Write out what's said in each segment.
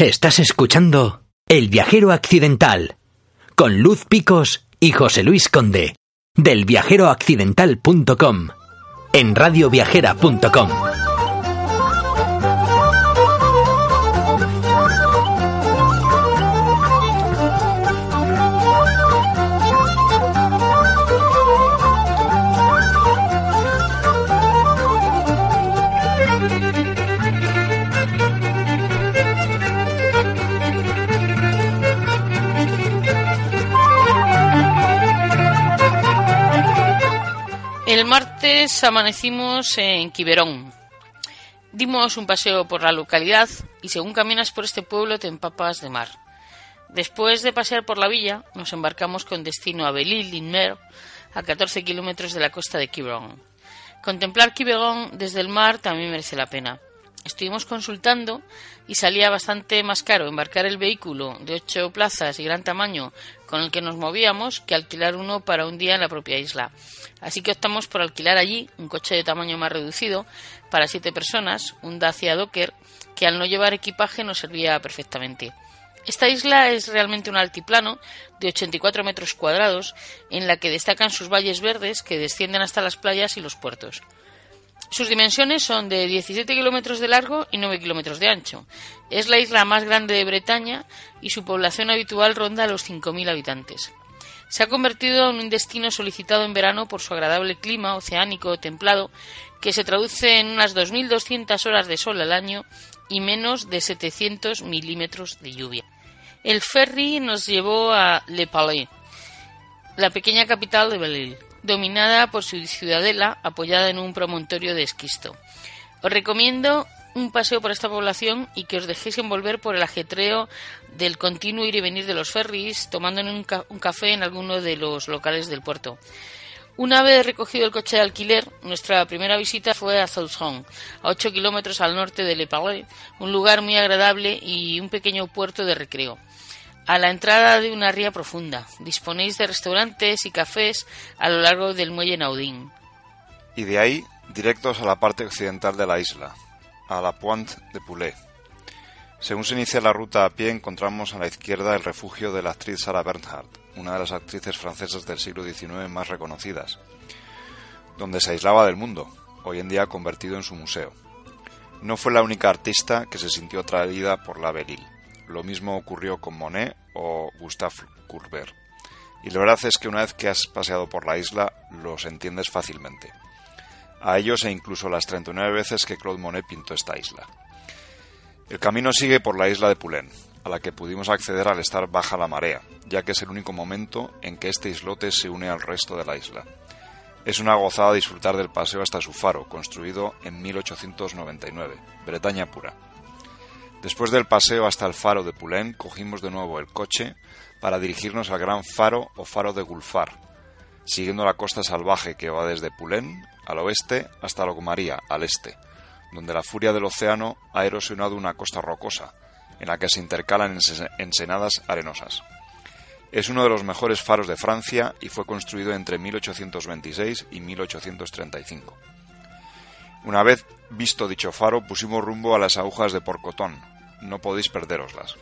Estás escuchando El viajero accidental con Luz Picos y José Luis Conde del viajeroaccidental.com en radioviajera.com. El martes amanecimos en Quiberón. Dimos un paseo por la localidad y según caminas por este pueblo te empapas de mar. Después de pasear por la villa, nos embarcamos con destino a Belle-Île-Mer, a 14 kilómetros de la costa de Quiberón. Contemplar Quiberón desde el mar también merece la pena. Estuvimos consultando y salía bastante más caro embarcar el vehículo de ocho plazas y gran tamaño con el que nos movíamos que alquilar uno para un día en la propia isla. Así que optamos por alquilar allí un coche de tamaño más reducido para siete personas, un Dacia Docker, que al no llevar equipaje nos servía perfectamente. Esta isla es realmente un altiplano de 84 metros cuadrados en la que destacan sus valles verdes que descienden hasta las playas y los puertos. Sus dimensiones son de 17 kilómetros de largo y 9 kilómetros de ancho. Es la isla más grande de Bretaña y su población habitual ronda los 5.000 habitantes. Se ha convertido en un destino solicitado en verano por su agradable clima oceánico templado, que se traduce en unas 2.200 horas de sol al año y menos de 700 milímetros de lluvia. El ferry nos llevó a Le Palais, la pequeña capital de Belle dominada por su ciudadela apoyada en un promontorio de esquisto. Os recomiendo un paseo por esta población y que os dejéis envolver por el ajetreo del continuo ir y venir de los ferries, tomando un, un café en alguno de los locales del puerto. Una vez recogido el coche de alquiler, nuestra primera visita fue a Southampton, a 8 kilómetros al norte de Le Palais, un lugar muy agradable y un pequeño puerto de recreo a la entrada de una ría profunda. Disponéis de restaurantes y cafés a lo largo del muelle Naudín. Y de ahí, directos a la parte occidental de la isla, a la Pointe de Poulet. Según se inicia la ruta a pie, encontramos a la izquierda el refugio de la actriz Sarah Bernhardt, una de las actrices francesas del siglo XIX más reconocidas, donde se aislaba del mundo, hoy en día convertido en su museo. No fue la única artista que se sintió atraída por la Belle lo mismo ocurrió con Monet o Gustave Courbet. Y la verdad es que una vez que has paseado por la isla, los entiendes fácilmente. A ellos e incluso las 39 veces que Claude Monet pintó esta isla. El camino sigue por la isla de Poulin, a la que pudimos acceder al estar baja la marea, ya que es el único momento en que este islote se une al resto de la isla. Es una gozada disfrutar del paseo hasta su faro, construido en 1899, Bretaña pura. Después del paseo hasta el faro de Poulin, cogimos de nuevo el coche para dirigirnos al gran faro o faro de Gulfar, siguiendo la costa salvaje que va desde Poulin al oeste hasta Logmaría al este, donde la furia del océano ha erosionado una costa rocosa, en la que se intercalan ensenadas arenosas. Es uno de los mejores faros de Francia y fue construido entre 1826 y 1835. Una vez visto dicho faro, pusimos rumbo a las agujas de Porcotón. No podéis perderoslas.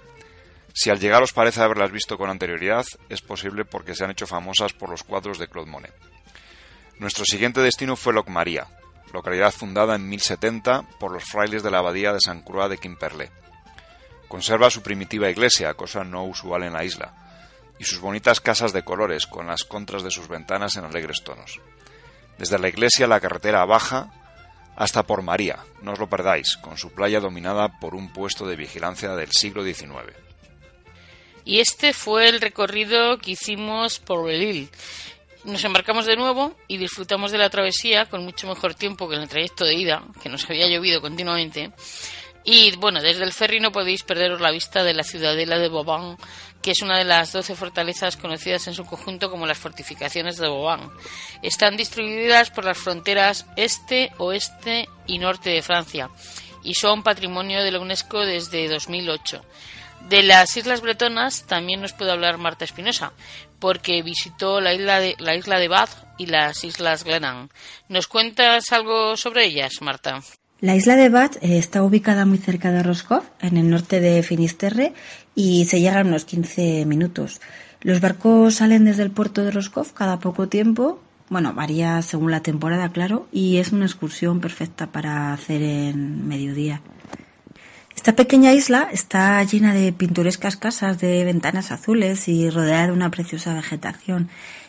Si al llegar os parece haberlas visto con anterioridad, es posible porque se han hecho famosas por los cuadros de Claude Monet. Nuestro siguiente destino fue Locmaria, localidad fundada en 1070 por los frailes de la abadía de San Croix de Quimperlé. Conserva su primitiva iglesia, cosa no usual en la isla, y sus bonitas casas de colores con las contras de sus ventanas en alegres tonos. Desde la iglesia la carretera baja hasta por María, no os lo perdáis, con su playa dominada por un puesto de vigilancia del siglo XIX. Y este fue el recorrido que hicimos por Belil. Nos embarcamos de nuevo y disfrutamos de la travesía con mucho mejor tiempo que en el trayecto de ida, que nos había llovido continuamente. Y bueno, desde el ferry no podéis perderos la vista de la ciudadela de Boban, que es una de las doce fortalezas conocidas en su conjunto como las fortificaciones de Boban. Están distribuidas por las fronteras este, oeste y norte de Francia y son patrimonio de la UNESCO desde 2008. De las Islas Bretonas también nos puede hablar Marta Espinosa, porque visitó la isla de, la isla de Bath y las Islas Glennan. ¿Nos cuentas algo sobre ellas, Marta? La isla de Bath eh, está ubicada muy cerca de Roscoff, en el norte de Finisterre, y se llega en unos 15 minutos. Los barcos salen desde el puerto de Roscoff cada poco tiempo, bueno, varía según la temporada, claro, y es una excursión perfecta para hacer en mediodía. Esta pequeña isla está llena de pintorescas casas de ventanas azules y rodeada de una preciosa vegetación.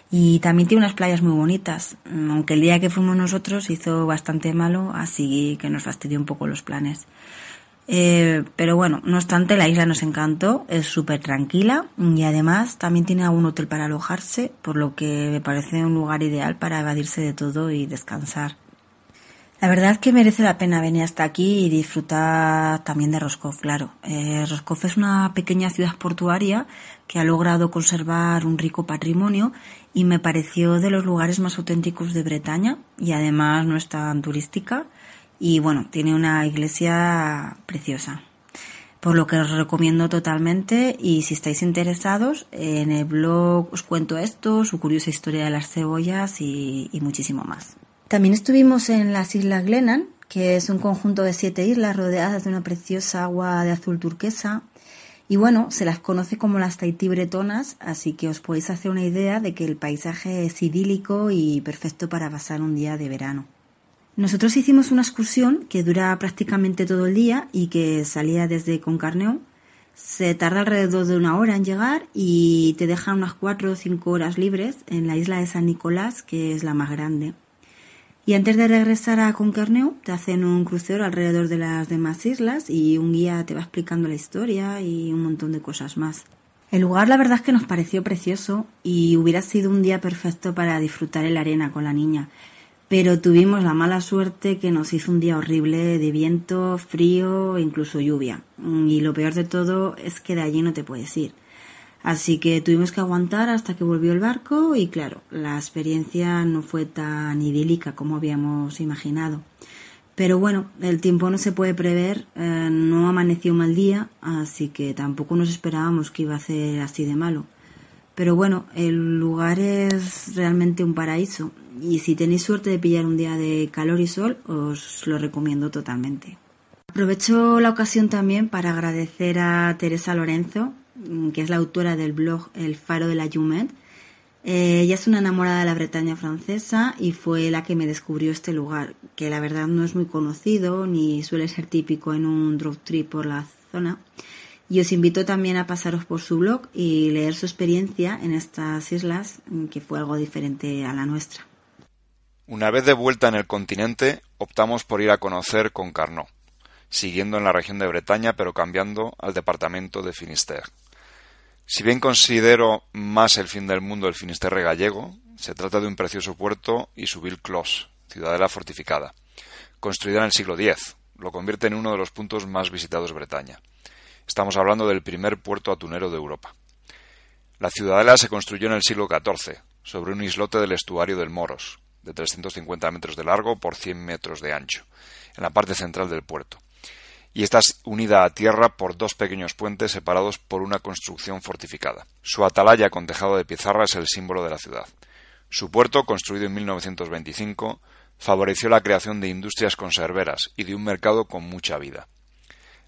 Y también tiene unas playas muy bonitas, aunque el día que fuimos nosotros hizo bastante malo, así que nos fastidió un poco los planes. Eh, pero bueno, no obstante, la isla nos encantó, es súper tranquila y además también tiene un hotel para alojarse, por lo que me parece un lugar ideal para evadirse de todo y descansar. La verdad que merece la pena venir hasta aquí y disfrutar también de Roscoff, claro. Eh, Roscoff es una pequeña ciudad portuaria que ha logrado conservar un rico patrimonio y me pareció de los lugares más auténticos de Bretaña y además no es tan turística y bueno, tiene una iglesia preciosa. Por lo que os recomiendo totalmente y si estáis interesados, en el blog os cuento esto, su curiosa historia de las cebollas y muchísimo más. También estuvimos en las Islas Glennan, que es un conjunto de siete islas rodeadas de una preciosa agua de azul turquesa. Y bueno, se las conoce como las Tahití bretonas, así que os podéis hacer una idea de que el paisaje es idílico y perfecto para pasar un día de verano. Nosotros hicimos una excursión que dura prácticamente todo el día y que salía desde Concarneau. Se tarda alrededor de una hora en llegar y te deja unas cuatro o cinco horas libres en la isla de San Nicolás, que es la más grande. Y antes de regresar a Concarneau, te hacen un crucero alrededor de las demás islas y un guía te va explicando la historia y un montón de cosas más. El lugar la verdad es que nos pareció precioso y hubiera sido un día perfecto para disfrutar en la arena con la niña. Pero tuvimos la mala suerte que nos hizo un día horrible de viento, frío e incluso lluvia. Y lo peor de todo es que de allí no te puedes ir. Así que tuvimos que aguantar hasta que volvió el barco y claro, la experiencia no fue tan idílica como habíamos imaginado. Pero bueno, el tiempo no se puede prever, eh, no amaneció mal día, así que tampoco nos esperábamos que iba a ser así de malo. Pero bueno, el lugar es realmente un paraíso y si tenéis suerte de pillar un día de calor y sol, os lo recomiendo totalmente. Aprovecho la ocasión también para agradecer a Teresa Lorenzo, que es la autora del blog El Faro de la Jumet. Eh, ella es una enamorada de la Bretaña francesa y fue la que me descubrió este lugar, que la verdad no es muy conocido ni suele ser típico en un road trip por la zona. Y os invito también a pasaros por su blog y leer su experiencia en estas islas, mm, que fue algo diferente a la nuestra. Una vez de vuelta en el continente, optamos por ir a conocer Concarneau, siguiendo en la región de Bretaña pero cambiando al departamento de Finisterre. Si bien considero más el fin del mundo el Finisterre gallego, se trata de un precioso puerto y su Ville Clos, ciudadela fortificada, construida en el siglo X. Lo convierte en uno de los puntos más visitados de Bretaña. Estamos hablando del primer puerto atunero de Europa. La ciudadela se construyó en el siglo XIV, sobre un islote del estuario del Moros, de 350 metros de largo por 100 metros de ancho, en la parte central del puerto y está unida a tierra por dos pequeños puentes separados por una construcción fortificada. Su atalaya con tejado de pizarra es el símbolo de la ciudad. Su puerto, construido en 1925, favoreció la creación de industrias conserveras y de un mercado con mucha vida.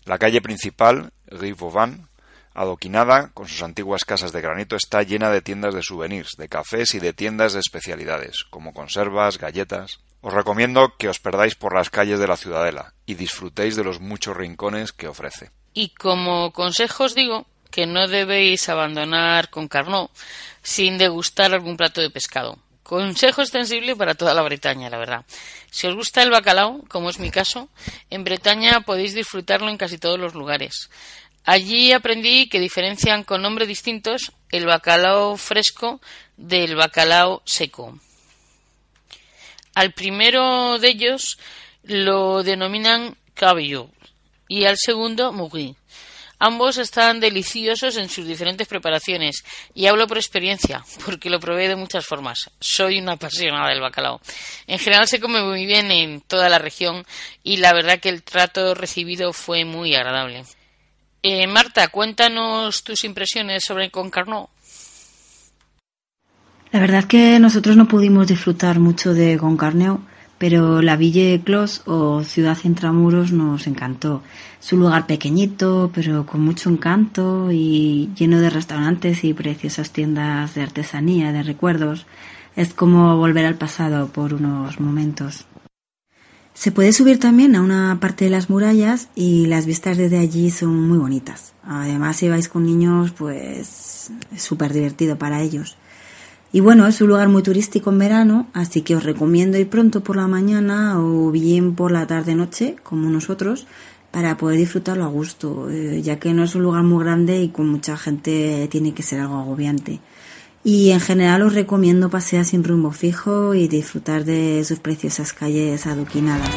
La calle principal, Rue Vauban, adoquinada con sus antiguas casas de granito, está llena de tiendas de souvenirs, de cafés y de tiendas de especialidades, como conservas, galletas. Os recomiendo que os perdáis por las calles de la ciudadela y disfrutéis de los muchos rincones que ofrece. Y como consejo os digo que no debéis abandonar con Carnot sin degustar algún plato de pescado. Consejo extensible para toda la Bretaña, la verdad. Si os gusta el bacalao, como es mi caso, en Bretaña podéis disfrutarlo en casi todos los lugares. Allí aprendí que diferencian con nombres distintos el bacalao fresco del bacalao seco. Al primero de ellos lo denominan cabello y al segundo Mugui. Ambos están deliciosos en sus diferentes preparaciones y hablo por experiencia, porque lo probé de muchas formas. Soy una apasionada del bacalao. En general se come muy bien en toda la región y la verdad que el trato recibido fue muy agradable. Eh, Marta, cuéntanos tus impresiones sobre el Concarneau. La verdad que nosotros no pudimos disfrutar mucho de Concarneau, pero la Ville Clos o Ciudad Intramuros nos encantó. Es un lugar pequeñito, pero con mucho encanto y lleno de restaurantes y preciosas tiendas de artesanía, de recuerdos. Es como volver al pasado por unos momentos. Se puede subir también a una parte de las murallas y las vistas desde allí son muy bonitas. Además, si vais con niños, pues es súper divertido para ellos. Y bueno, es un lugar muy turístico en verano, así que os recomiendo ir pronto por la mañana o bien por la tarde-noche, como nosotros, para poder disfrutarlo a gusto, eh, ya que no es un lugar muy grande y con mucha gente tiene que ser algo agobiante. Y en general os recomiendo pasear sin rumbo fijo y disfrutar de sus preciosas calles adoquinadas.